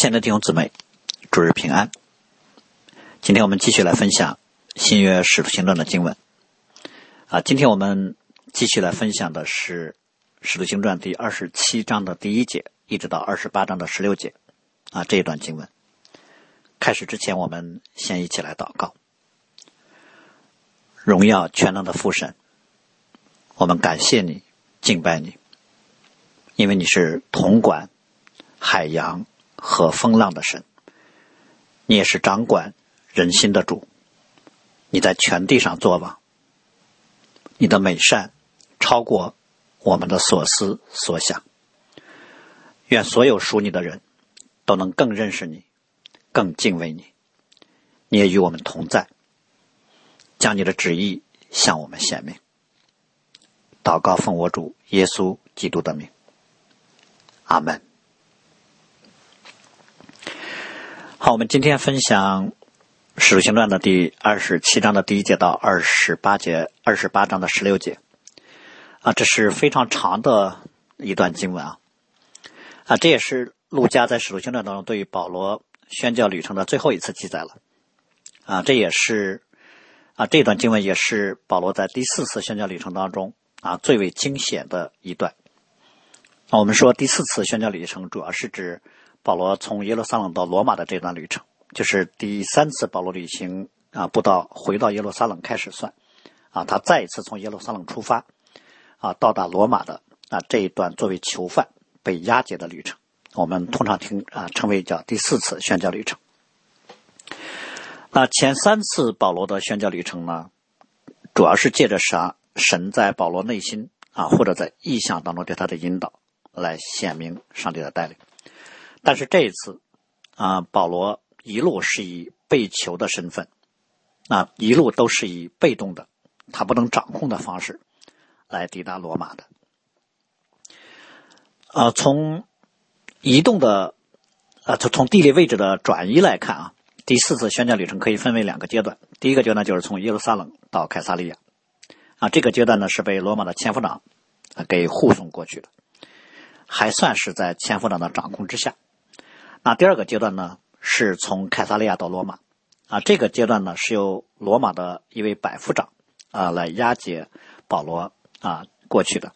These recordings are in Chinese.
亲爱的弟兄姊妹，主日平安。今天我们继续来分享新约使徒行传的经文。啊，今天我们继续来分享的是使徒行传第二十七章的第一节，一直到二十八章的十六节。啊，这一段经文。开始之前，我们先一起来祷告。荣耀全能的父神，我们感谢你，敬拜你，因为你是统管海洋。和风浪的神，你也是掌管人心的主。你在全地上作王，你的美善超过我们的所思所想。愿所有属你的人都能更认识你，更敬畏你。你也与我们同在，将你的旨意向我们显明。祷告奉我主耶稣基督的名，阿门。好，我们今天分享《使徒行传》的第二十七章的第一节到二十八节，二十八章的十六节。啊，这是非常长的一段经文啊！啊，这也是陆家在《使徒行传》当中对于保罗宣教旅程的最后一次记载了。啊，这也是啊，这段经文也是保罗在第四次宣教旅程当中啊最为惊险的一段。啊，我们说第四次宣教旅程主要是指。保罗从耶路撒冷到罗马的这段旅程，就是第三次保罗旅行啊，不到回到耶路撒冷开始算，啊，他再一次从耶路撒冷出发，啊，到达罗马的啊这一段作为囚犯被押解的旅程，我们通常听啊称为叫第四次宣教旅程。那前三次保罗的宣教旅程呢，主要是借着啥神在保罗内心啊或者在意象当中对他的引导来显明上帝的带领。但是这一次，啊，保罗一路是以被囚的身份，啊，一路都是以被动的，他不能掌控的方式来抵达罗马的。啊，从移动的，啊，从从地理位置的转移来看啊，第四次宣教旅程可以分为两个阶段。第一个阶段就是从耶路撒冷到凯撒利亚，啊，这个阶段呢是被罗马的前夫长啊给护送过去的，还算是在前夫长的掌控之下。那第二个阶段呢，是从凯撒利亚到罗马，啊，这个阶段呢是由罗马的一位百夫长啊来押解保罗啊过去的，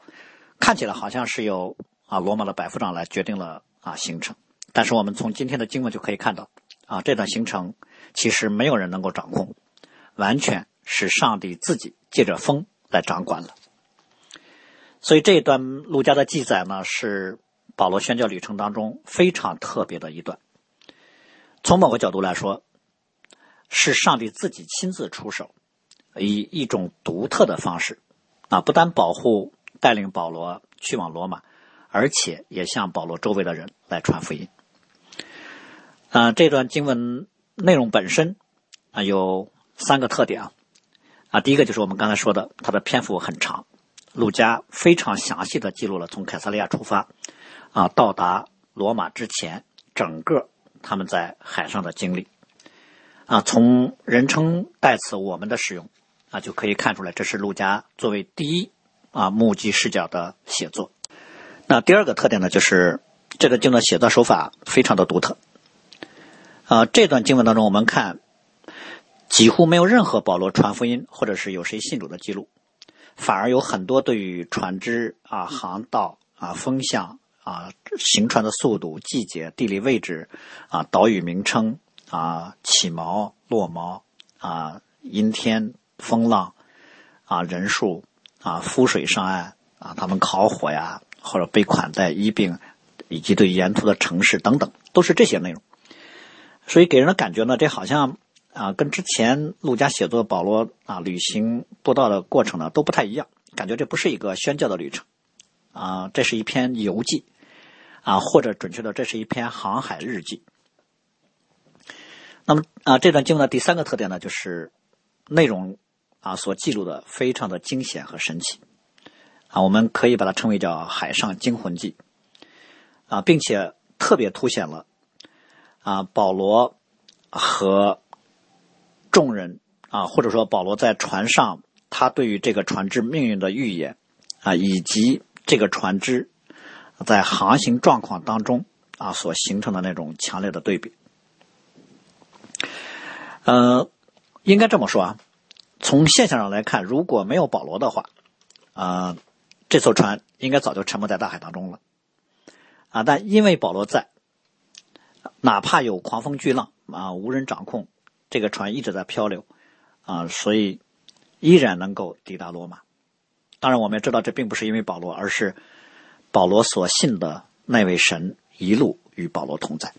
看起来好像是由啊罗马的百夫长来决定了啊行程，但是我们从今天的经文就可以看到，啊这段行程其实没有人能够掌控，完全是上帝自己借着风来掌管了，所以这一段路加的记载呢是。保罗宣教旅程当中非常特别的一段，从某个角度来说，是上帝自己亲自出手，以一种独特的方式，啊，不但保护带领保罗去往罗马，而且也向保罗周围的人来传福音。啊，这段经文内容本身啊有三个特点啊，啊，第一个就是我们刚才说的，它的篇幅很长，路加非常详细的记录了从凯撒利亚出发。啊，到达罗马之前，整个他们在海上的经历，啊，从人称代词“我们”的使用，啊，就可以看出来，这是陆家作为第一啊目击视角的写作。那第二个特点呢，就是这个经的写作手法非常的独特。啊，这段经文当中，我们看几乎没有任何保罗传福音或者是有谁信主的记录，反而有很多对于船只啊、航道啊、风向。啊，行船的速度、季节、地理位置，啊，岛屿名称，啊，起锚、落锚，啊，阴天、风浪，啊，人数，啊，浮水上岸，啊，他们烤火呀，或者被款待、医病，以及对沿途的城市等等，都是这些内容。所以给人的感觉呢，这好像啊，跟之前陆家写作保罗啊旅行布道的过程呢都不太一样，感觉这不是一个宣教的旅程，啊，这是一篇游记。啊，或者准确的，这是一篇航海日记。那么啊，这段经文的第三个特点呢，就是内容啊所记录的非常的惊险和神奇啊，我们可以把它称为叫海上惊魂记啊，并且特别凸显了啊保罗和众人啊，或者说保罗在船上他对于这个船只命运的预言啊，以及这个船只。在航行状况当中啊所形成的那种强烈的对比。呃，应该这么说啊，从现象上来看，如果没有保罗的话，啊，这艘船应该早就沉没在大海当中了。啊，但因为保罗在，哪怕有狂风巨浪啊，无人掌控，这个船一直在漂流，啊，所以依然能够抵达罗马。当然，我们也知道这并不是因为保罗，而是保罗所信的那位神一路与保罗同在。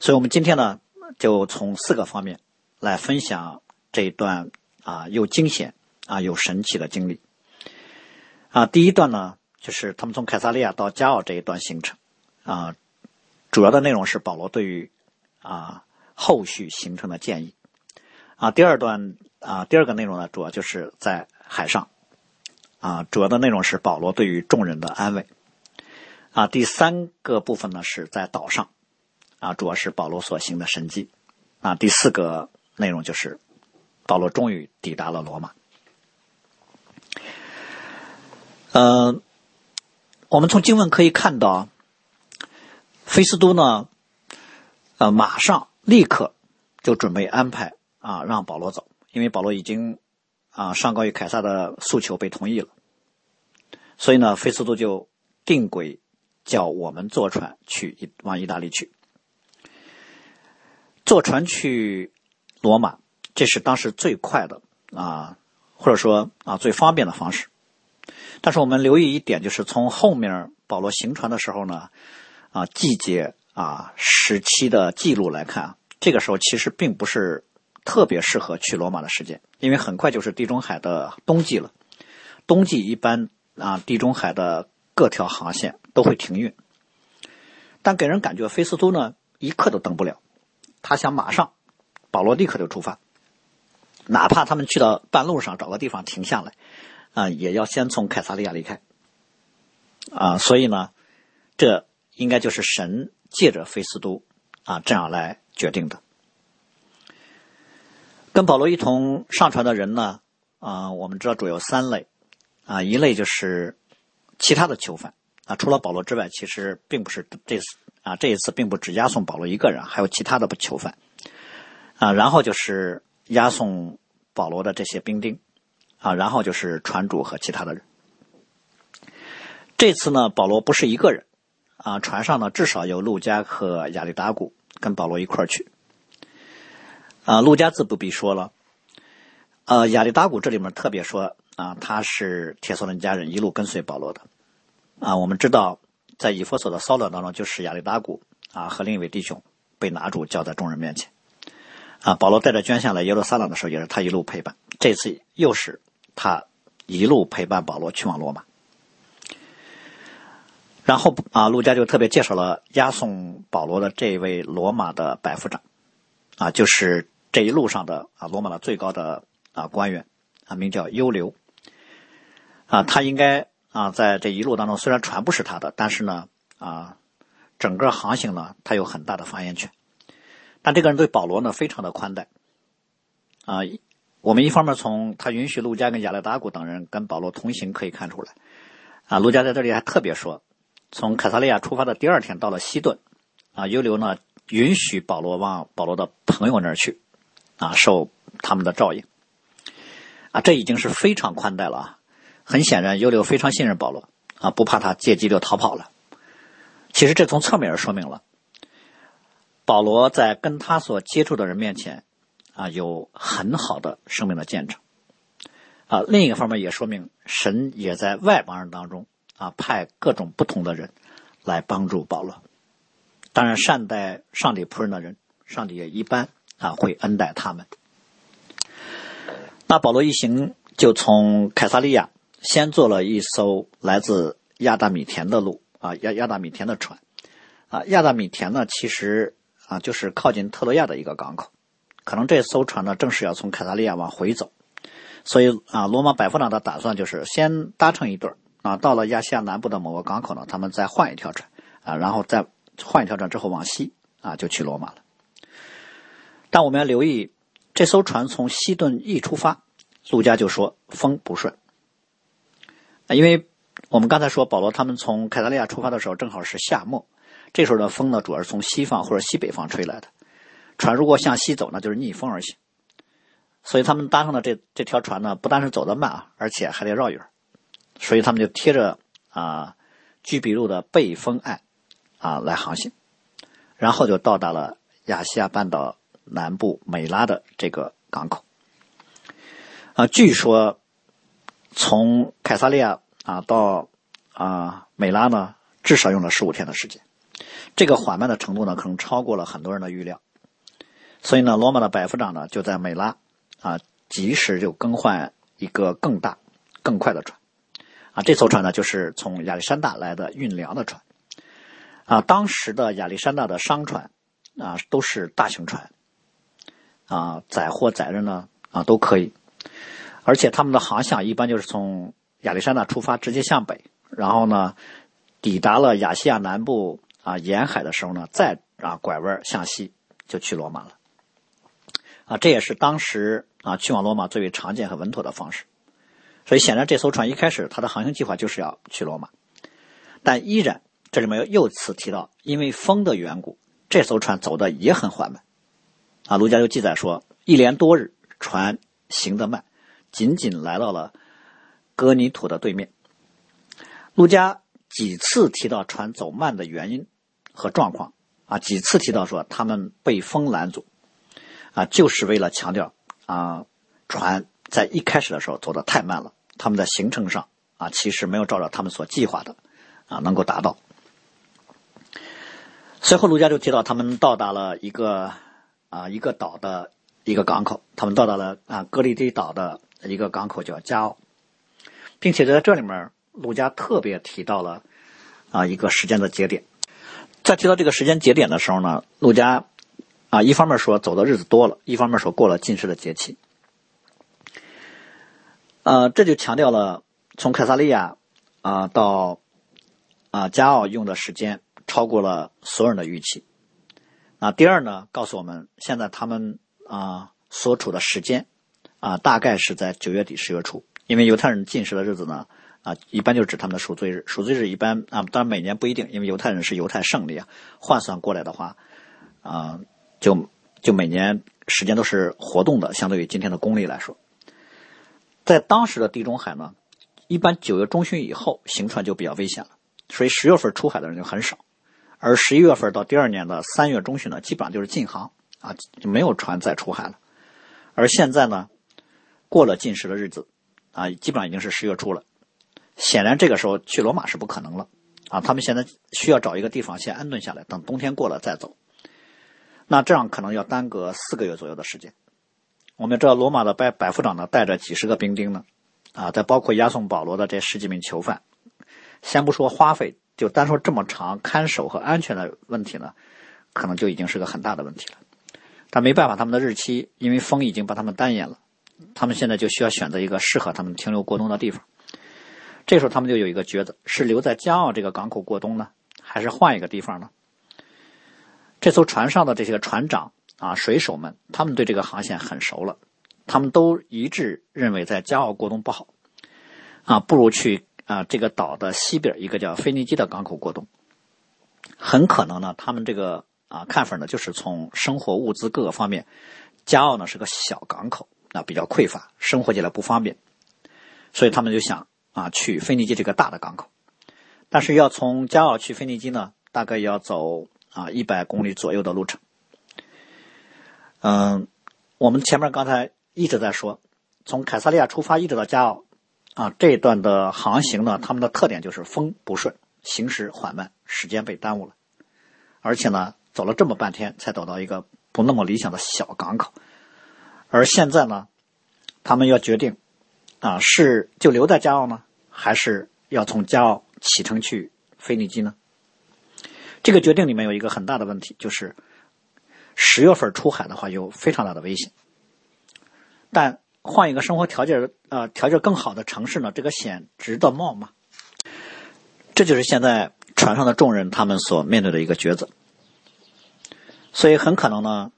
所以，我们今天呢。就从四个方面来分享这一段啊又惊险啊又神奇的经历啊。第一段呢，就是他们从凯撒利亚到加奥这一段行程啊，主要的内容是保罗对于啊后续行程的建议啊。第二段啊，第二个内容呢，主要就是在海上啊，主要的内容是保罗对于众人的安慰啊。第三个部分呢，是在岛上。啊，主要是保罗所行的神迹。啊，第四个内容就是保罗终于抵达了罗马。呃，我们从经文可以看到，菲斯都呢，呃，马上立刻就准备安排啊，让保罗走，因为保罗已经啊上告于凯撒的诉求被同意了，所以呢，菲斯都就定轨叫我们坐船去往意大利去。坐船去罗马，这是当时最快的啊，或者说啊最方便的方式。但是我们留意一点，就是从后面保罗行船的时候呢，啊季节啊时期的记录来看，这个时候其实并不是特别适合去罗马的时间，因为很快就是地中海的冬季了。冬季一般啊地中海的各条航线都会停运，但给人感觉菲斯都呢一刻都等不了。他想马上，保罗立刻就出发，哪怕他们去到半路上找个地方停下来，啊，也要先从凯撒利亚离开，啊，所以呢，这应该就是神借着菲斯都啊这样来决定的。跟保罗一同上船的人呢，啊，我们知道主有三类，啊，一类就是其他的囚犯，啊，除了保罗之外，其实并不是这次。啊，这一次并不只押送保罗一个人，还有其他的囚犯。啊，然后就是押送保罗的这些兵丁，啊，然后就是船主和其他的人。这次呢，保罗不是一个人，啊，船上呢至少有路加和亚历达古跟保罗一块儿去。啊，路加自不必说了，呃，亚历达古这里面特别说啊，他是铁索伦家人，一路跟随保罗的。啊，我们知道。在以弗所的骚乱当中，就是亚历达古啊和另一位弟兄被拿住，交在众人面前。啊，保罗带着捐献来耶路撒冷的时候，也是他一路陪伴。这次又是他一路陪伴保罗去往罗马。然后啊，陆家就特别介绍了押送保罗的这位罗马的百夫长，啊，就是这一路上的啊罗马的最高的啊官员啊，名叫优留。啊，他应该。啊，在这一路当中，虽然船不是他的，但是呢，啊，整个航行呢，他有很大的发言权。但这个人对保罗呢，非常的宽待。啊，我们一方面从他允许陆家跟亚历达古等人跟保罗同行可以看出来。啊，陆家在这里还特别说，从凯撒利亚出发的第二天到了西顿，啊，优留呢允许保罗往保罗的朋友那儿去，啊，受他们的照应。啊，这已经是非常宽待了啊。很显然，尤留非常信任保罗啊，不怕他借机就逃跑了。其实这从侧面也说明了，保罗在跟他所接触的人面前啊，有很好的生命的见证啊。另一个方面也说明，神也在外邦人当中啊，派各种不同的人来帮助保罗。当然，善待上帝仆人的人，上帝也一般啊会恩待他们。那保罗一行就从凯撒利亚。先坐了一艘来自亚大米田的路啊，亚亚大米田的船啊，亚大米田呢，其实啊就是靠近特洛亚的一个港口，可能这艘船呢正是要从凯撒利亚往回走，所以啊，罗马百夫长的打算就是先搭乘一对啊，到了亚细亚南部的某个港口呢，他们再换一条船啊，然后再换一条船之后往西啊，就去罗马了。但我们要留意，这艘船从西顿一出发，陆家就说风不顺。因为我们刚才说保罗他们从凯撒利亚出发的时候，正好是夏末，这时候的风呢，主要是从西方或者西北方吹来的。船如果向西走呢，就是逆风而行。所以他们搭上的这这条船呢，不但是走得慢啊，而且还得绕远。所以他们就贴着啊居比路的背风岸啊来航行，然后就到达了亚细亚半岛南部美拉的这个港口。啊，据说从凯撒利亚啊到啊美拉呢，至少用了十五天的时间。这个缓慢的程度呢，可能超过了很多人的预料。所以呢，罗马的百夫长呢就在美拉啊及时就更换一个更大、更快的船。啊，这艘船呢就是从亚历山大来的运粮的船。啊，当时的亚历山大的商船啊都是大型船。啊，载货载人呢啊都可以。而且他们的航向一般就是从亚历山大出发，直接向北，然后呢，抵达了亚细亚南部啊沿海的时候呢，再啊拐弯向西就去罗马了。啊，这也是当时啊去往罗马最为常见和稳妥的方式。所以显然这艘船一开始它的航行计划就是要去罗马，但依然这里面又次提到，因为风的缘故，这艘船走的也很缓慢。啊，卢家就记载说，一连多日船行得慢。仅仅来到了哥尼土的对面。陆家几次提到船走慢的原因和状况啊，几次提到说他们被风拦阻啊，就是为了强调啊，船在一开始的时候走得太慢了，他们在行程上啊，其实没有照着他们所计划的啊，能够达到。随后，卢家就提到他们到达了一个啊一个岛的一个港口，他们到达了啊格里迪岛的。一个港口叫加奥，并且在这里面，陆家特别提到了啊一个时间的节点。在提到这个时间节点的时候呢，陆家啊一方面说走的日子多了，一方面说过了近视的节气。呃，这就强调了从凯撒利亚啊到啊加奥用的时间超过了所有人的预期。啊，第二呢，告诉我们现在他们啊所处的时间。啊，大概是在九月底十月初，因为犹太人进食的日子呢，啊，一般就指他们的赎罪日。赎罪日一般啊，当然每年不一定，因为犹太人是犹太胜利啊，换算过来的话，啊，就就每年时间都是活动的，相对于今天的公历来说，在当时的地中海呢，一般九月中旬以后行船就比较危险了，所以十月份出海的人就很少，而十一月份到第二年的三月中旬呢，基本上就是禁航啊，就没有船再出海了，而现在呢。过了禁食的日子，啊，基本上已经是十月初了。显然，这个时候去罗马是不可能了，啊，他们现在需要找一个地方先安顿下来，等冬天过了再走。那这样可能要耽搁四个月左右的时间。我们知道，罗马的百百夫长呢，带着几十个兵丁呢，啊，再包括押送保罗的这十几名囚犯，先不说花费，就单说这么长看守和安全的问题呢，可能就已经是个很大的问题了。但没办法，他们的日期因为风已经把他们单延了。他们现在就需要选择一个适合他们停留过冬的地方。这时候他们就有一个抉择：是留在加奥这个港口过冬呢，还是换一个地方呢？这艘船上的这些船长啊、水手们，他们对这个航线很熟了，他们都一致认为在加奥过冬不好，啊，不如去啊这个岛的西边一个叫腓尼基的港口过冬。很可能呢，他们这个啊看法呢，就是从生活物资各个方面，加奥呢是个小港口。啊，比较匮乏，生活起来不方便，所以他们就想啊，去腓尼基这个大的港口。但是要从加奥去腓尼基呢，大概要走啊一百公里左右的路程。嗯，我们前面刚才一直在说，从凯撒利亚出发一直到加奥啊这一段的航行呢，他们的特点就是风不顺，行驶缓慢，时间被耽误了，而且呢，走了这么半天才走到一个不那么理想的小港口。而现在呢，他们要决定，啊，是就留在加奥呢，还是要从加奥启程去腓尼基呢？这个决定里面有一个很大的问题，就是十月份出海的话有非常大的危险。但换一个生活条件，呃，条件更好的城市呢，这个险值得冒吗？这就是现在船上的众人他们所面对的一个抉择。所以很可能呢，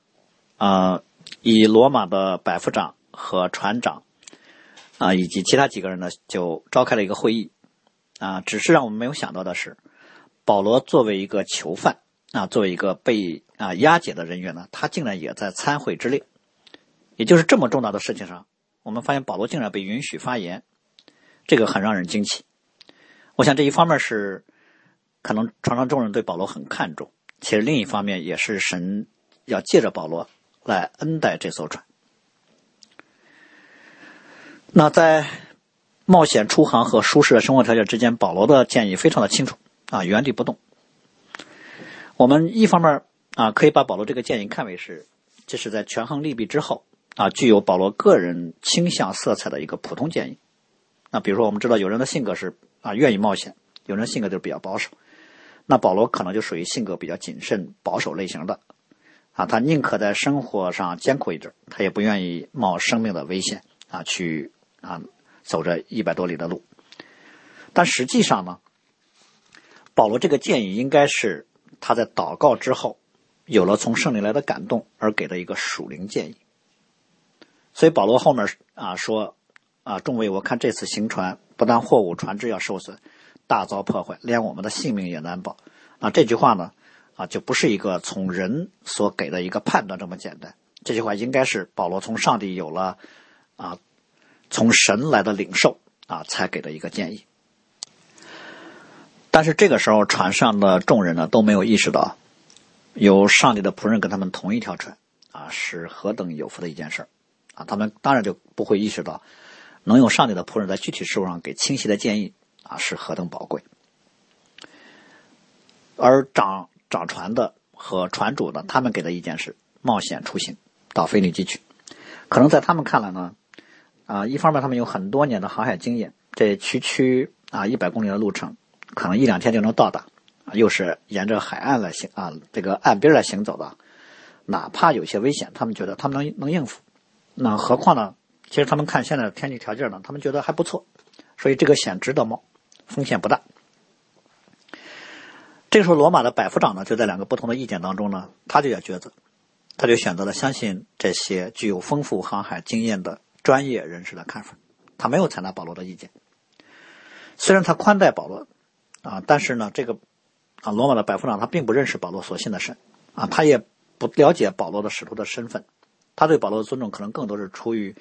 啊。以罗马的百夫长和船长啊，以及其他几个人呢，就召开了一个会议啊。只是让我们没有想到的是，保罗作为一个囚犯啊，作为一个被啊押解的人员呢，他竟然也在参会之列。也就是这么重大的事情上，我们发现保罗竟然被允许发言，这个很让人惊奇。我想这一方面是可能船上众人对保罗很看重，其实另一方面也是神要借着保罗来恩待这艘船。那在冒险出航和舒适的生活条件之间，保罗的建议非常的清楚啊，原地不动。我们一方面啊，可以把保罗这个建议看为是这是在权衡利弊之后。啊，具有保罗个人倾向色彩的一个普通建议。那比如说，我们知道有人的性格是啊愿意冒险，有人性格就是比较保守。那保罗可能就属于性格比较谨慎、保守类型的。啊，他宁可在生活上艰苦一点，他也不愿意冒生命的危险啊去啊走这一百多里的路。但实际上呢，保罗这个建议应该是他在祷告之后有了从圣灵来的感动而给的一个属灵建议。所以保罗后面啊说啊，众位，我看这次行船不但货物船只要受损，大遭破坏，连我们的性命也难保。啊，这句话呢啊，就不是一个从人所给的一个判断这么简单。这句话应该是保罗从上帝有了啊，从神来的领受啊，才给的一个建议。但是这个时候，船上的众人呢都没有意识到，有上帝的仆人跟他们同一条船啊，是何等有福的一件事儿。啊，他们当然就不会意识到，能用上帝的仆人在具体事务上给清晰的建议啊，是何等宝贵。而掌掌船的和船主呢，他们给的意见是冒险出行到腓尼基去。可能在他们看来呢，啊，一方面他们有很多年的航海经验，这区区啊一百公里的路程，可能一两天就能到达，又是沿着海岸来行啊，这个岸边来行走的，哪怕有些危险，他们觉得他们能能应付。那何况呢？其实他们看现在的天气条件呢，他们觉得还不错，所以这个险值得冒，风险不大。这个时候，罗马的百夫长呢，就在两个不同的意见当中呢，他就要抉择，他就选择了相信这些具有丰富航海经验的专业人士的看法，他没有采纳保罗的意见。虽然他宽待保罗啊，但是呢，这个啊，罗马的百夫长他并不认识保罗所信的神啊，他也不了解保罗的使徒的身份。他对保罗的尊重可能更多是出于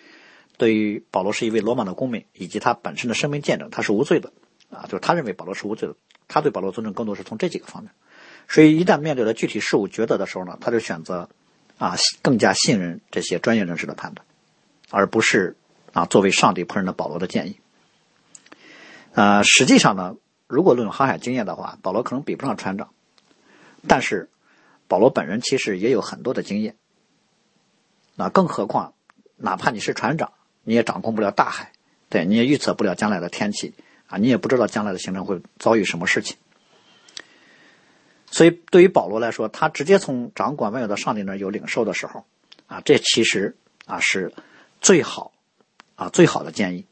对于保罗是一位罗马的公民以及他本身的生命见证，他是无罪的啊，就是他认为保罗是无罪的。他对保罗尊重更多是从这几个方面。所以一旦面对了具体事务抉择的时候呢，他就选择啊更加信任这些专业人士的判断，而不是啊作为上帝仆人的保罗的建议。呃，实际上呢，如果论航海经验的话，保罗可能比不上船长，但是保罗本人其实也有很多的经验。那更何况，哪怕你是船长，你也掌控不了大海，对，你也预测不了将来的天气啊，你也不知道将来的行程会遭遇什么事情。所以，对于保罗来说，他直接从掌管万有的上帝那有领受的时候，啊，这其实啊是最好啊最好的建议。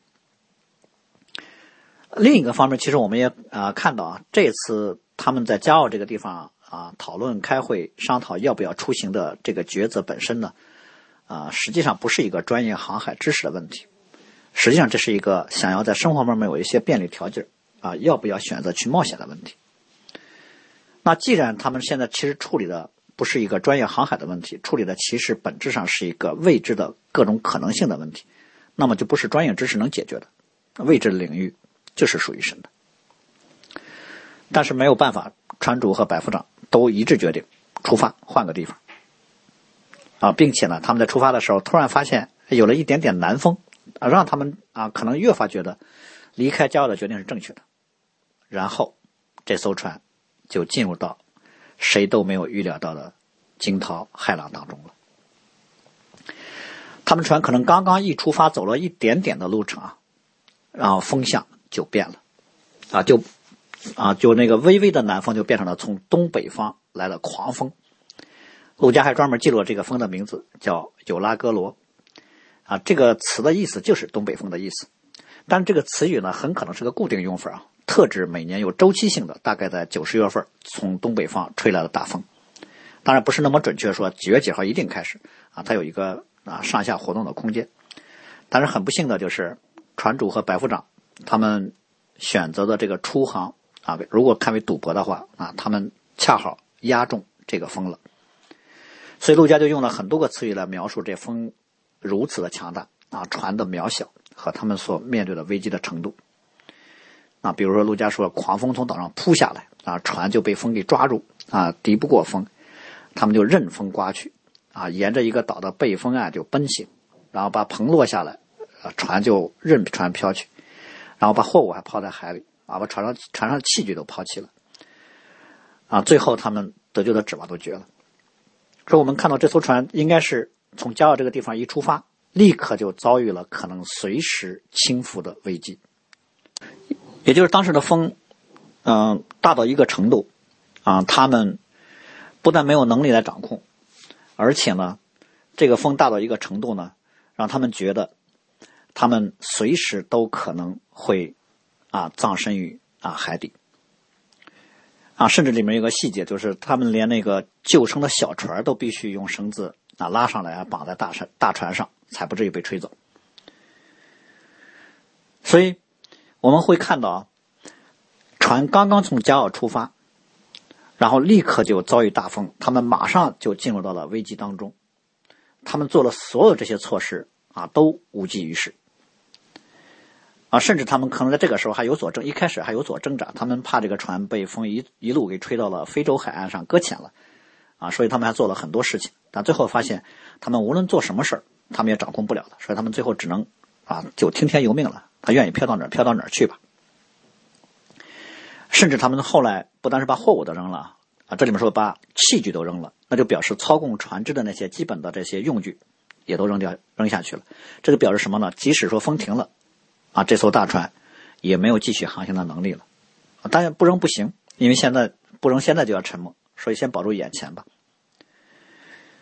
另一个方面，其实我们也啊看到啊，这次他们在加奥这个地方啊讨论、开会、商讨要不要出行的这个抉择本身呢。啊，实际上不是一个专业航海知识的问题，实际上这是一个想要在生活方面有一些便利条件啊，要不要选择去冒险的问题。那既然他们现在其实处理的不是一个专业航海的问题，处理的其实本质上是一个未知的各种可能性的问题，那么就不是专业知识能解决的，未知的领域就是属于神的。但是没有办法，船主和百夫长都一致决定出发，换个地方。啊，并且呢，他们在出发的时候突然发现有了一点点南风，啊，让他们啊可能越发觉得离开骄傲的决定是正确的。然后这艘船就进入到谁都没有预料到的惊涛骇浪当中了。他们船可能刚刚一出发，走了一点点的路程啊，然后风向就变了，啊，就啊就那个微微的南风就变成了从东北方来的狂风。陆家还专门记录了这个风的名字，叫有拉戈罗，啊，这个词的意思就是东北风的意思。但这个词语呢，很可能是个固定用法啊，特指每年有周期性的，大概在九十月份从东北方吹来的大风。当然不是那么准确说几月几号一定开始啊，它有一个啊上下活动的空间。但是很不幸的就是，船主和白副长他们选择的这个出航啊，如果看为赌博的话啊，他们恰好押中。这个风了。所以陆家就用了很多个词语来描述这风如此的强大啊，船的渺小和他们所面对的危机的程度。啊，比如说陆家说，狂风从岛上扑下来啊，船就被风给抓住啊，敌不过风，他们就任风刮去啊，沿着一个岛的背风岸就奔行，然后把棚落下来，啊，船就任船飘去，然后把货物还抛在海里啊，把船上船上器具都抛弃了啊，最后他们得救的指望都绝了。说我们看到这艘船应该是从加奥这个地方一出发，立刻就遭遇了可能随时倾覆的危机。也就是当时的风，嗯，大到一个程度，啊，他们不但没有能力来掌控，而且呢，这个风大到一个程度呢，让他们觉得他们随时都可能会啊葬身于啊海底。啊，甚至里面有个细节，就是他们连那个救生的小船都必须用绳子啊拉上来啊，绑在大船大船上，才不至于被吹走。所以我们会看到啊，船刚刚从加奥出发，然后立刻就遭遇大风，他们马上就进入到了危机当中。他们做了所有这些措施啊，都无济于事。啊，甚至他们可能在这个时候还有所挣，一开始还有所挣扎，他们怕这个船被风一一路给吹到了非洲海岸上搁浅了，啊，所以他们还做了很多事情，但最后发现，他们无论做什么事儿，他们也掌控不了的，所以他们最后只能啊，就听天由命了，他愿意飘到哪儿飘到哪儿去吧。甚至他们后来不单是把货物都扔了，啊，这里面说把器具都扔了，那就表示操控船只的那些基本的这些用具也都扔掉扔下去了，这就表示什么呢？即使说风停了。啊，这艘大船也没有继续航行的能力了。当然不扔不行，因为现在不扔，现在就要沉没，所以先保住眼前吧。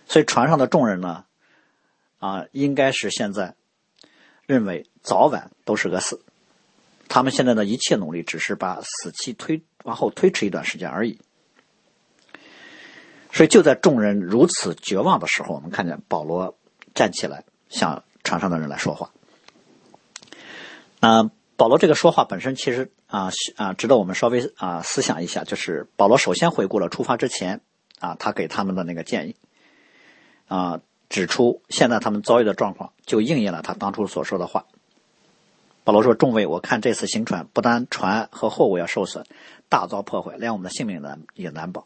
所以船上的众人呢，啊，应该是现在认为早晚都是个死。他们现在的一切努力，只是把死期推往后推迟一段时间而已。所以就在众人如此绝望的时候，我们看见保罗站起来，向船上的人来说话。啊，保罗这个说话本身其实啊啊值得我们稍微啊思想一下，就是保罗首先回顾了出发之前啊他给他们的那个建议，啊指出现在他们遭遇的状况就应验了他当初所说的话。保罗说：“众位，我看这次行船不单船和货物要受损，大遭破坏，连我们的性命难也难保。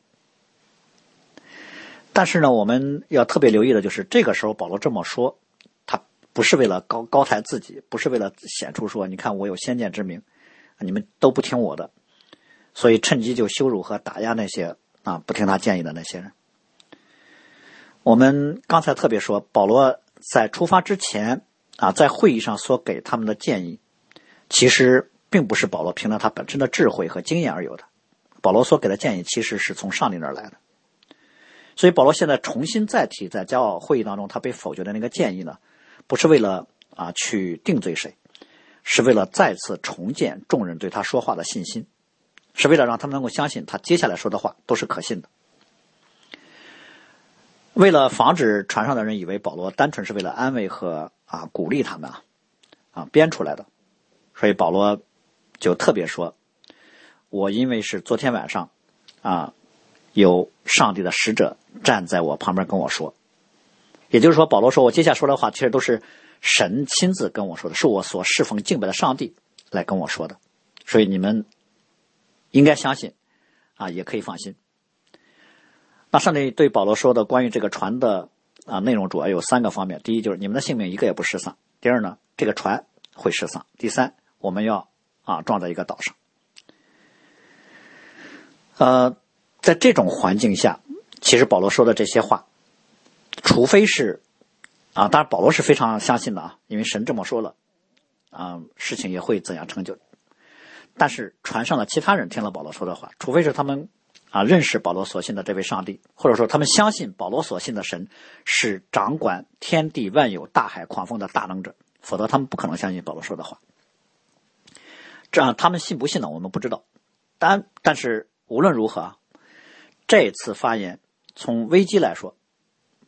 但是呢，我们要特别留意的就是这个时候保罗这么说。”不是为了高高抬自己，不是为了显出说，你看我有先见之明，你们都不听我的，所以趁机就羞辱和打压那些啊不听他建议的那些人。我们刚才特别说，保罗在出发之前啊，在会议上所给他们的建议，其实并不是保罗凭着他本身的智慧和经验而有的，保罗所给的建议其实是从上帝那儿来的。所以保罗现在重新再提在骄傲会议当中他被否决的那个建议呢？不是为了啊去定罪谁，是为了再次重建众人对他说话的信心，是为了让他们能够相信他接下来说的话都是可信的。为了防止船上的人以为保罗单纯是为了安慰和啊鼓励他们啊啊编出来的，所以保罗就特别说：“我因为是昨天晚上啊有上帝的使者站在我旁边跟我说。”也就是说，保罗说：“我接下说的话，其实都是神亲自跟我说的，是我所侍奉敬拜的上帝来跟我说的，所以你们应该相信，啊，也可以放心。那上帝对保罗说的关于这个船的啊内容，主要有三个方面：第一，就是你们的性命一个也不失丧；第二呢，这个船会失丧；第三，我们要啊撞在一个岛上。呃，在这种环境下，其实保罗说的这些话。”除非是，啊，当然保罗是非常相信的啊，因为神这么说了，啊，事情也会怎样成就。但是船上的其他人听了保罗说的话，除非是他们啊认识保罗所信的这位上帝，或者说他们相信保罗所信的神是掌管天地万有、大海狂风的大能者，否则他们不可能相信保罗说的话。这样他们信不信呢？我们不知道。但但是无论如何啊，这次发言从危机来说。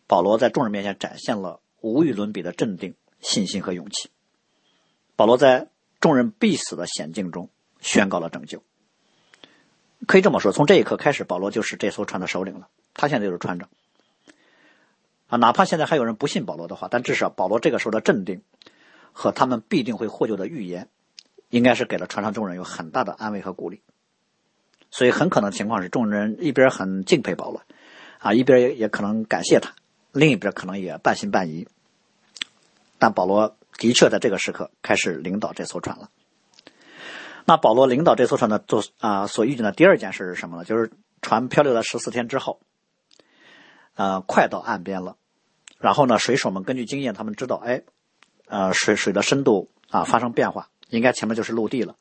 保罗在众人面前展现了无与伦比的镇定、信心和勇气。保罗在众人必死的险境中宣告了拯救。可以这么说，从这一刻开始，保罗就是这艘船的首领了。他现在就是船长。啊，哪怕现在还有人不信保罗的话，但至少保罗这个时候的镇定和他们必定会获救的预言，应该是给了船上众人有很大的安慰和鼓励。所以很可能情况是，众人一边很敬佩保罗，啊，一边也也可能感谢他，另一边可能也半信半疑。但保罗的确在这个时刻开始领导这艘船了。那保罗领导这艘船的做啊所遇见的第二件事是什么呢？就是船漂流了十四天之后，呃，快到岸边了。然后呢，水手们根据经验，他们知道，哎，呃，水水的深度啊发生变化，应该前面就是陆地了，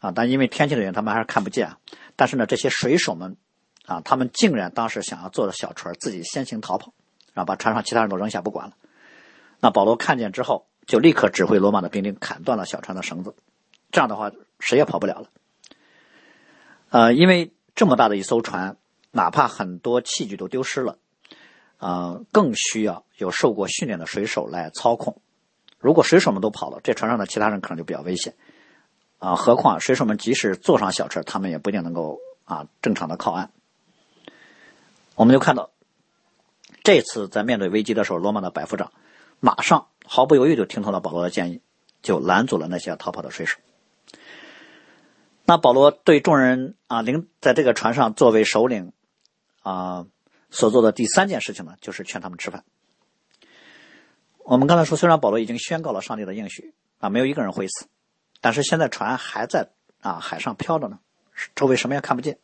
啊，但因为天气的原因，他们还是看不见。但是呢，这些水手们啊，他们竟然当时想要坐着小船自己先行逃跑，把船上其他人都扔下不管了。那保罗看见之后，就立刻指挥罗马的兵丁砍断了小船的绳子，这样的话谁也跑不了了。呃，因为这么大的一艘船，哪怕很多器具都丢失了。啊，更需要有受过训练的水手来操控。如果水手们都跑了，这船上的其他人可能就比较危险。啊，何况水手们即使坐上小车，他们也不一定能够啊正常的靠岸。我们就看到，这次在面对危机的时候，罗马的百夫长马上毫不犹豫就听从了保罗的建议，就拦阻了那些逃跑的水手。那保罗对众人啊领在这个船上作为首领啊。所做的第三件事情呢，就是劝他们吃饭。我们刚才说，虽然保罗已经宣告了上帝的应许啊，没有一个人会死，但是现在船还在啊海上漂着呢，周围什么也看不见。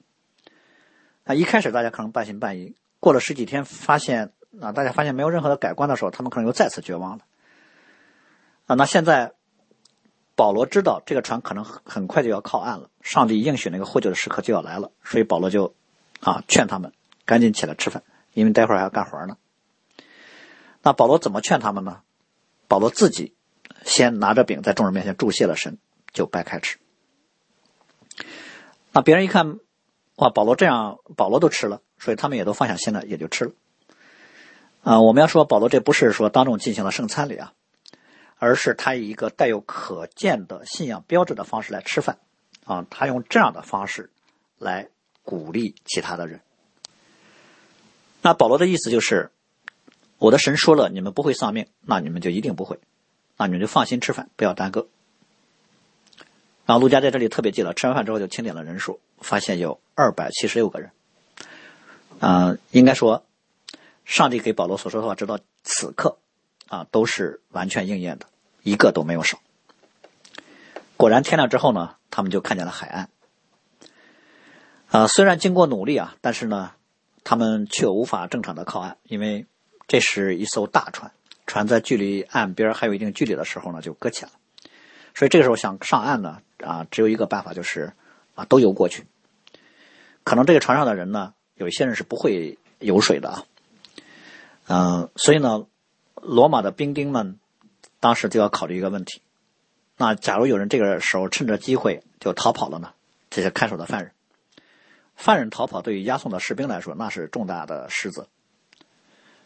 啊，一开始大家可能半信半疑，过了十几天，发现啊，大家发现没有任何的改观的时候，他们可能又再次绝望了。啊，那现在保罗知道这个船可能很快就要靠岸了，上帝应许那个获救的时刻就要来了，所以保罗就啊劝他们。赶紧起来吃饭，因为待会儿还要干活呢。那保罗怎么劝他们呢？保罗自己先拿着饼在众人面前祝谢了神，就掰开吃。那别人一看，哇，保罗这样，保罗都吃了，所以他们也都放下心来，也就吃了。啊，我们要说保罗这不是说当众进行了圣餐礼啊，而是他以一个带有可见的信仰标志的方式来吃饭啊，他用这样的方式来鼓励其他的人。那保罗的意思就是，我的神说了，你们不会丧命，那你们就一定不会，那你们就放心吃饭，不要耽搁。然后陆家在这里特别记了，吃完饭之后就清点了人数，发现有二百七十六个人。啊，应该说，上帝给保罗所说的话，直到此刻，啊，都是完全应验的，一个都没有少。果然天亮之后呢，他们就看见了海岸。啊，虽然经过努力啊，但是呢。他们却无法正常的靠岸，因为这是一艘大船，船在距离岸边还有一定距离的时候呢，就搁浅了。所以这个时候想上岸呢，啊，只有一个办法，就是啊，都游过去。可能这个船上的人呢，有一些人是不会游水的啊，嗯，所以呢，罗马的兵丁们当时就要考虑一个问题：那假如有人这个时候趁着机会就逃跑了呢？这些看守的犯人。犯人逃跑对于押送的士兵来说，那是重大的失责。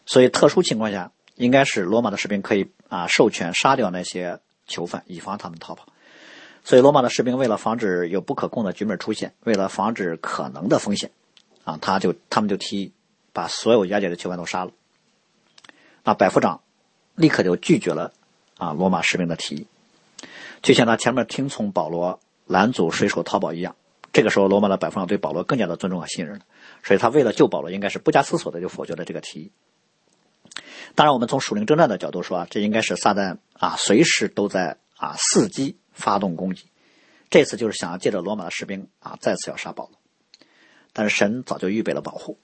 所以，特殊情况下，应该是罗马的士兵可以啊授权杀掉那些囚犯，以防他们逃跑。所以，罗马的士兵为了防止有不可控的局面出现，为了防止可能的风险，啊，他就他们就提议把所有押解的囚犯都杀了。那百夫长立刻就拒绝了啊罗马士兵的提议，就像他前面听从保罗拦阻水手逃跑一样。这个时候，罗马的百夫长对保罗更加的尊重和信任了，所以他为了救保罗，应该是不加思索的就否决了这个提议。当然，我们从属灵征战的角度说啊，这应该是撒旦啊随时都在啊伺机发动攻击，这次就是想要借着罗马的士兵啊再次要杀保罗，但是神早就预备了保护。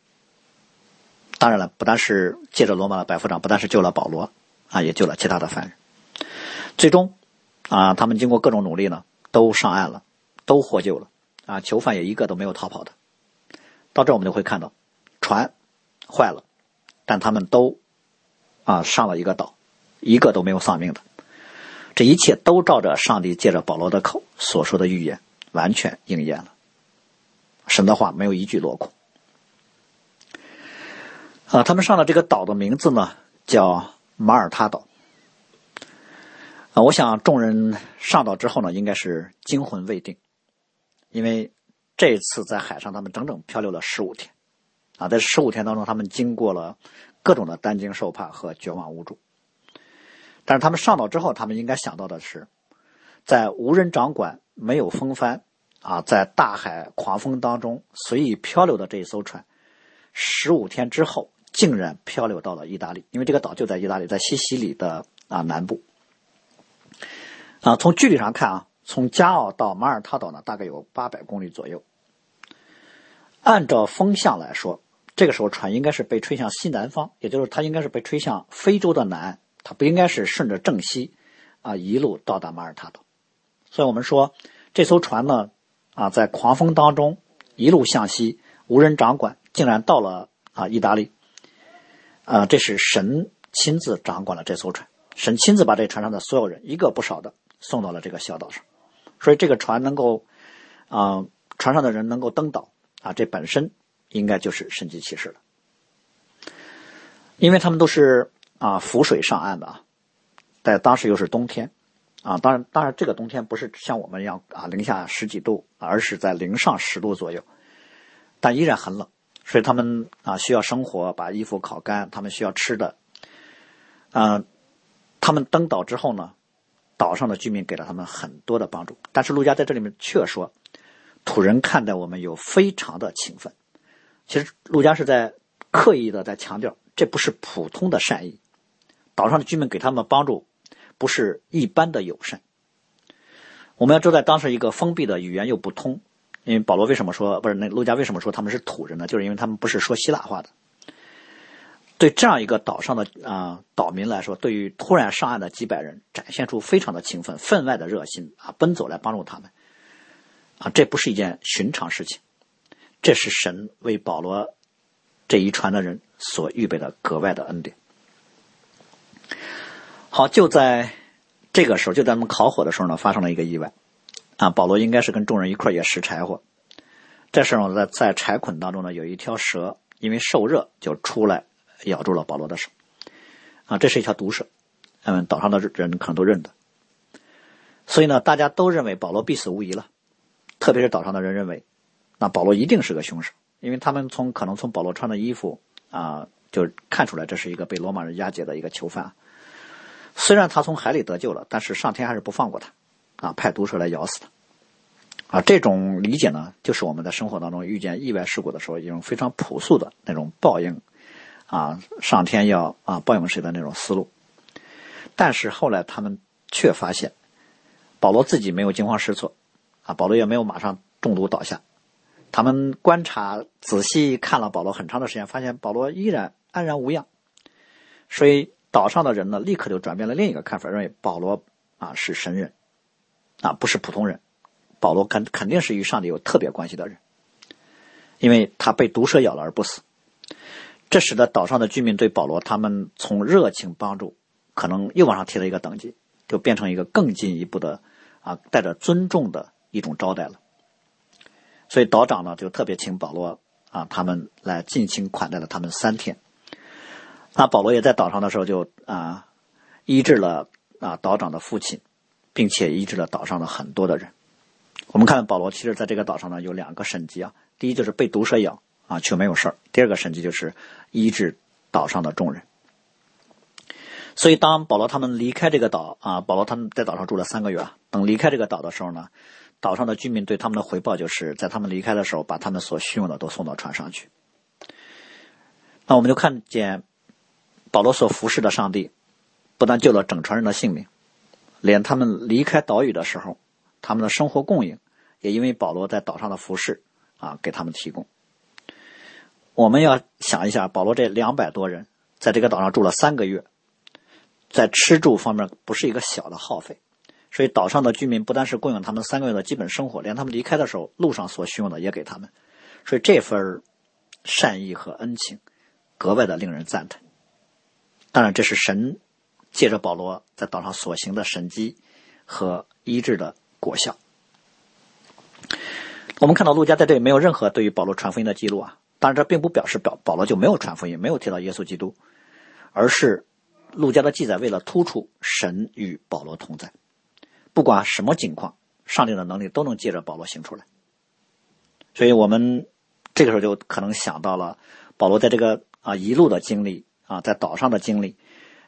当然了，不但是借着罗马的百夫长，不但是救了保罗啊，也救了其他的犯人。最终啊，他们经过各种努力呢，都上岸了，都获救了。啊，囚犯也一个都没有逃跑的。到这我们就会看到，船坏了，但他们都啊上了一个岛，一个都没有丧命的。这一切都照着上帝借着保罗的口所说的预言完全应验了。神的话没有一句落空。啊，他们上的这个岛的名字呢叫马耳他岛。啊，我想众人上岛之后呢，应该是惊魂未定。因为这次在海上，他们整整漂流了十五天，啊，在十五天当中，他们经过了各种的担惊受怕和绝望无助。但是他们上岛之后，他们应该想到的是，在无人掌管、没有风帆啊，在大海狂风当中随意漂流的这一艘船，十五天之后竟然漂流到了意大利，因为这个岛就在意大利，在西西里的啊南部。啊，从距离上看啊，从加奥到马耳他岛呢，大概有八百公里左右。按照风向来说，这个时候船应该是被吹向西南方，也就是它应该是被吹向非洲的南岸。它不应该是顺着正西，啊，一路到达马耳他岛，所以我们说这艘船呢，啊，在狂风当中一路向西，无人掌管，竟然到了啊意大利，啊，这是神亲自掌管了这艘船，神亲自把这船上的所有人一个不少的送到了这个小岛上，所以这个船能够，啊，船上的人能够登岛，啊，这本身应该就是神迹奇事了，因为他们都是。啊，浮水上岸的啊，在当时又是冬天，啊，当然，当然，这个冬天不是像我们一样啊，零下十几度，而是在零上十度左右，但依然很冷，所以他们啊需要生火，把衣服烤干，他们需要吃的，嗯，他们登岛之后呢，岛上的居民给了他们很多的帮助，但是陆家在这里面却说，土人看待我们有非常的勤奋，其实陆家是在刻意的在强调，这不是普通的善意。岛上的居民给他们帮助，不是一般的友善。我们要知道，当时一个封闭的语言又不通，因为保罗为什么说不是那陆家为什么说他们是土人呢？就是因为他们不是说希腊话的。对这样一个岛上的啊岛民来说，对于突然上岸的几百人，展现出非常的勤奋、分外的热心啊，奔走来帮助他们啊，这不是一件寻常事情，这是神为保罗这一船的人所预备的格外的恩典。好，就在这个时候，就在他们烤火的时候呢，发生了一个意外。啊，保罗应该是跟众人一块也拾柴火。这时候，在在柴捆当中呢，有一条蛇，因为受热就出来咬住了保罗的手。啊，这是一条毒蛇，嗯，岛上的人可能都认得。所以呢，大家都认为保罗必死无疑了。特别是岛上的人认为，那保罗一定是个凶手，因为他们从可能从保罗穿的衣服啊，就看出来这是一个被罗马人押解的一个囚犯。虽然他从海里得救了，但是上天还是不放过他，啊，派毒蛇来咬死他，啊，这种理解呢，就是我们在生活当中遇见意外事故的时候一种非常朴素的那种报应，啊，上天要啊报应谁的那种思路。但是后来他们却发现，保罗自己没有惊慌失措，啊，保罗也没有马上中毒倒下。他们观察仔细看了保罗很长的时间，发现保罗依然安然无恙，所以。岛上的人呢，立刻就转变了另一个看法，认为保罗啊是神人，啊不是普通人，保罗肯肯定是与上帝有特别关系的人，因为他被毒蛇咬了而不死。这使得岛上的居民对保罗，他们从热情帮助，可能又往上提了一个等级，就变成一个更进一步的啊带着尊重的一种招待了。所以岛长呢就特别请保罗啊他们来尽情款待了他们三天。那保罗也在岛上的时候，就啊医治了啊岛长的父亲，并且医治了岛上的很多的人。我们看保罗，其实在这个岛上呢有两个神迹啊，第一就是被毒蛇咬啊却没有事儿；第二个神迹就是医治岛上的众人。所以当保罗他们离开这个岛啊，保罗他们在岛上住了三个月啊，等离开这个岛的时候呢，岛上的居民对他们的回报就是在他们离开的时候，把他们所需用的都送到船上去。那我们就看见。保罗所服侍的上帝，不但救了整船人的性命，连他们离开岛屿的时候，他们的生活供应，也因为保罗在岛上的服侍啊，给他们提供。我们要想一下，保罗这两百多人在这个岛上住了三个月，在吃住方面不是一个小的耗费，所以岛上的居民不但是供应他们三个月的基本生活，连他们离开的时候路上所需用的也给他们，所以这份善意和恩情格外的令人赞叹。当然，这是神借着保罗在岛上所行的神迹和医治的果效。我们看到陆家在这里没有任何对于保罗传福音的记录啊。当然，这并不表示保保罗就没有传福音，没有提到耶稣基督，而是陆家的记载为了突出神与保罗同在，不管什么情况，上帝的能力都能借着保罗行出来。所以我们这个时候就可能想到了保罗在这个啊一路的经历啊，在岛上的经历，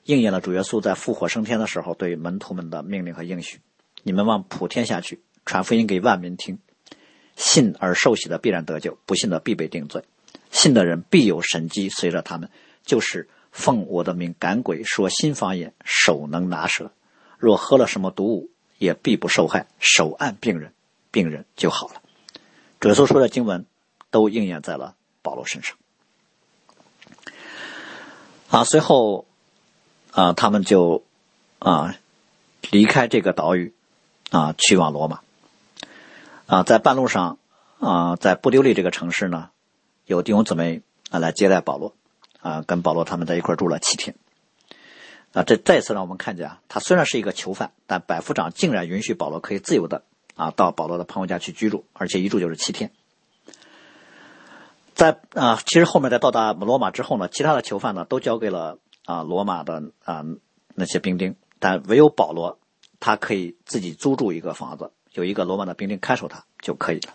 应验了主耶稣在复活升天的时候对门徒们的命令和应许：你们往普天下去，传福音给万民听。信而受洗的必然得救，不信的必被定罪。信的人必有神迹随着他们，就是奉我的名赶鬼，说新方言，手能拿蛇。若喝了什么毒物，也必不受害。手按病人，病人就好了。主耶稣说的经文都应验在了保罗身上。啊，随后啊，他们就啊离开这个岛屿啊，去往罗马。啊，在半路上，啊，在布丢利这个城市呢，有弟兄姊妹啊来接待保罗，啊，跟保罗他们在一块住了七天。啊，这再次让我们看见啊，他虽然是一个囚犯，但百夫长竟然允许保罗可以自由的啊到保罗的朋友家去居住，而且一住就是七天。在啊，其实后面在到达罗马之后呢，其他的囚犯呢都交给了啊罗马的啊那些兵丁，但唯有保罗，他可以自己租住一个房子。有一个罗马的兵丁看守他就可以了。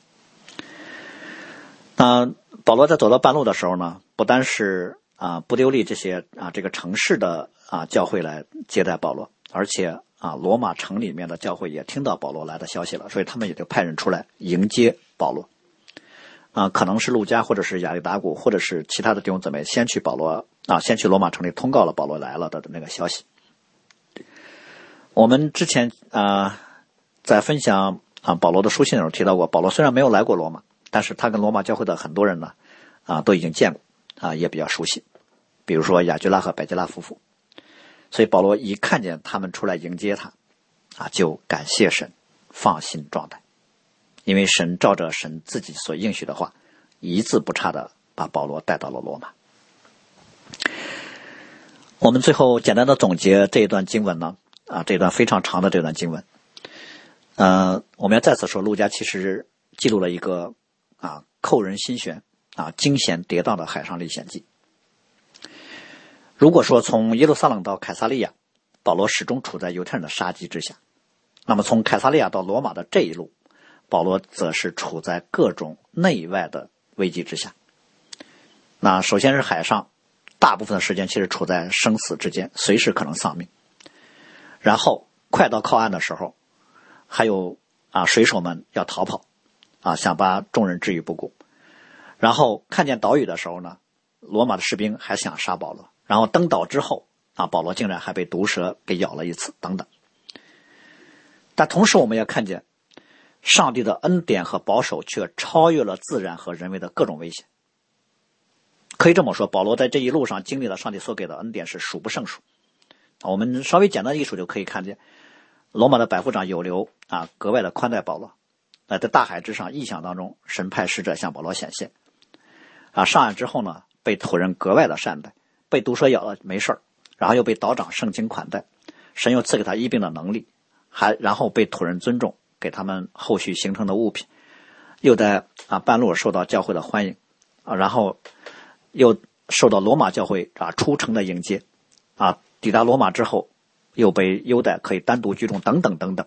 那保罗在走到半路的时候呢，不单是啊布丢利这些啊这个城市的啊教会来接待保罗，而且啊罗马城里面的教会也听到保罗来的消息了，所以他们也就派人出来迎接保罗。啊，可能是路加，或者是亚历达古，或者是其他的弟兄姊妹先去保罗啊，先去罗马城里通告了保罗来了的那个消息。我们之前啊。在分享啊保罗的书信的时候提到过，保罗虽然没有来过罗马，但是他跟罗马教会的很多人呢，啊都已经见过，啊也比较熟悉，比如说雅居拉和百基拉夫妇，所以保罗一看见他们出来迎接他，啊就感谢神，放心状态，因为神照着神自己所应许的话，一字不差的把保罗带到了罗马。我们最后简单的总结这一段经文呢，啊这段非常长的这段经文。呃，我们要再次说，陆家其实记录了一个啊扣人心弦啊惊险跌宕的海上历险记。如果说从耶路撒冷到凯撒利亚，保罗始终处在犹太人的杀机之下，那么从凯撒利亚到罗马的这一路，保罗则是处在各种内外的危机之下。那首先是海上，大部分的时间其实处在生死之间，随时可能丧命。然后快到靠岸的时候。还有啊，水手们要逃跑，啊，想把众人置于不顾。然后看见岛屿的时候呢，罗马的士兵还想杀保罗。然后登岛之后，啊，保罗竟然还被毒蛇给咬了一次，等等。但同时，我们也看见上帝的恩典和保守却超越了自然和人为的各种危险。可以这么说，保罗在这一路上经历了上帝所给的恩典是数不胜数。我们稍微简单一数就可以看见。罗马的百夫长有留啊，格外的宽待保罗。在大海之上，异象当中，神派使者向保罗显现。啊，上岸之后呢，被土人格外的善待，被毒蛇咬了没事然后又被岛长盛情款待，神又赐给他医病的能力，还然后被土人尊重，给他们后续形成的物品，又在啊半路受到教会的欢迎，啊，然后又受到罗马教会啊出城的迎接，啊，抵达罗马之后。又被优待，可以单独居住，等等等等。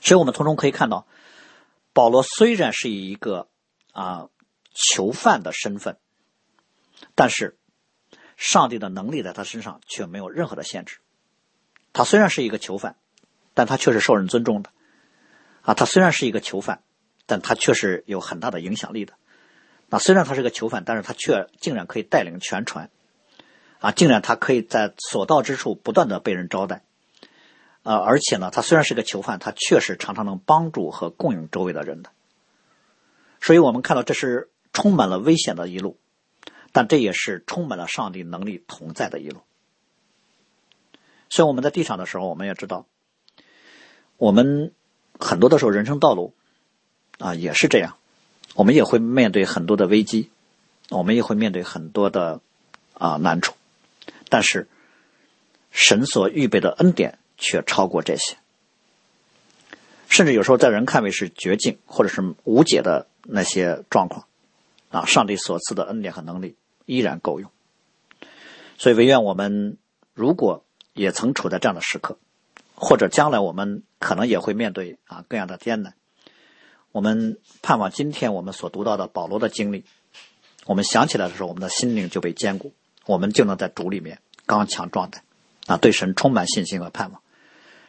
所以，我们从中可以看到，保罗虽然是以一个啊囚犯的身份，但是上帝的能力在他身上却没有任何的限制。他虽然是一个囚犯，但他却是受人尊重的。啊，他虽然是一个囚犯，但他却是有很大的影响力的。那虽然他是个囚犯，但是他却竟然可以带领全船。啊，竟然他可以在所到之处不断的被人招待，啊，而且呢，他虽然是个囚犯，他确实常常能帮助和供应周围的人的。所以我们看到这是充满了危险的一路，但这也是充满了上帝能力同在的一路。所以我们在地上的时候，我们也知道，我们很多的时候人生道路啊也是这样，我们也会面对很多的危机，我们也会面对很多的啊难处。但是，神所预备的恩典却超过这些，甚至有时候在人看为是绝境或者是无解的那些状况，啊，上帝所赐的恩典和能力依然够用。所以，唯愿我们如果也曾处在这样的时刻，或者将来我们可能也会面对啊各样的艰难，我们盼望今天我们所读到的保罗的经历，我们想起来的时候，我们的心灵就被坚固，我们就能在主里面刚强壮胆，啊，对神充满信心和盼望。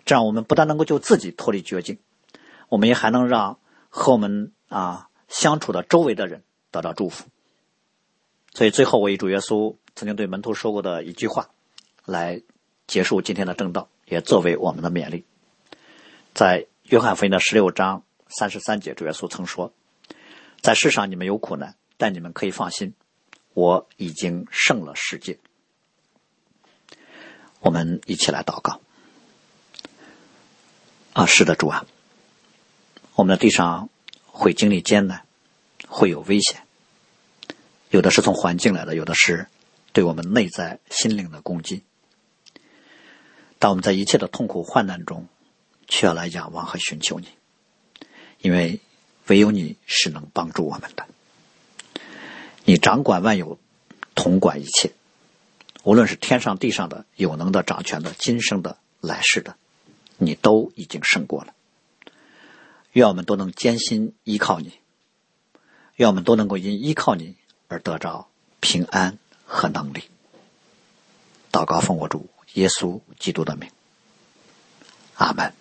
这样，我们不但能够就自己脱离绝境，我们也还能让和我们啊相处的周围的人得到祝福。所以，最后我以主耶稣曾经对门徒说过的一句话来结束今天的正道，也作为我们的勉励。在约翰福音的十六章三十三节，主耶稣曾说：“在世上你们有苦难。”但你们可以放心，我已经胜了世界。我们一起来祷告。啊，是的，主啊，我们的地上会经历艰难，会有危险，有的是从环境来的，有的是对我们内在心灵的攻击。但我们在一切的痛苦患难中，却要来仰望和寻求你，因为唯有你是能帮助我们的。你掌管万有，统管一切，无论是天上地上的有能的、掌权的、今生的、来世的，你都已经胜过了。愿我们都能艰辛依靠你，愿我们都能够因依靠你而得着平安和能力。祷告奉我主耶稣基督的名，阿门。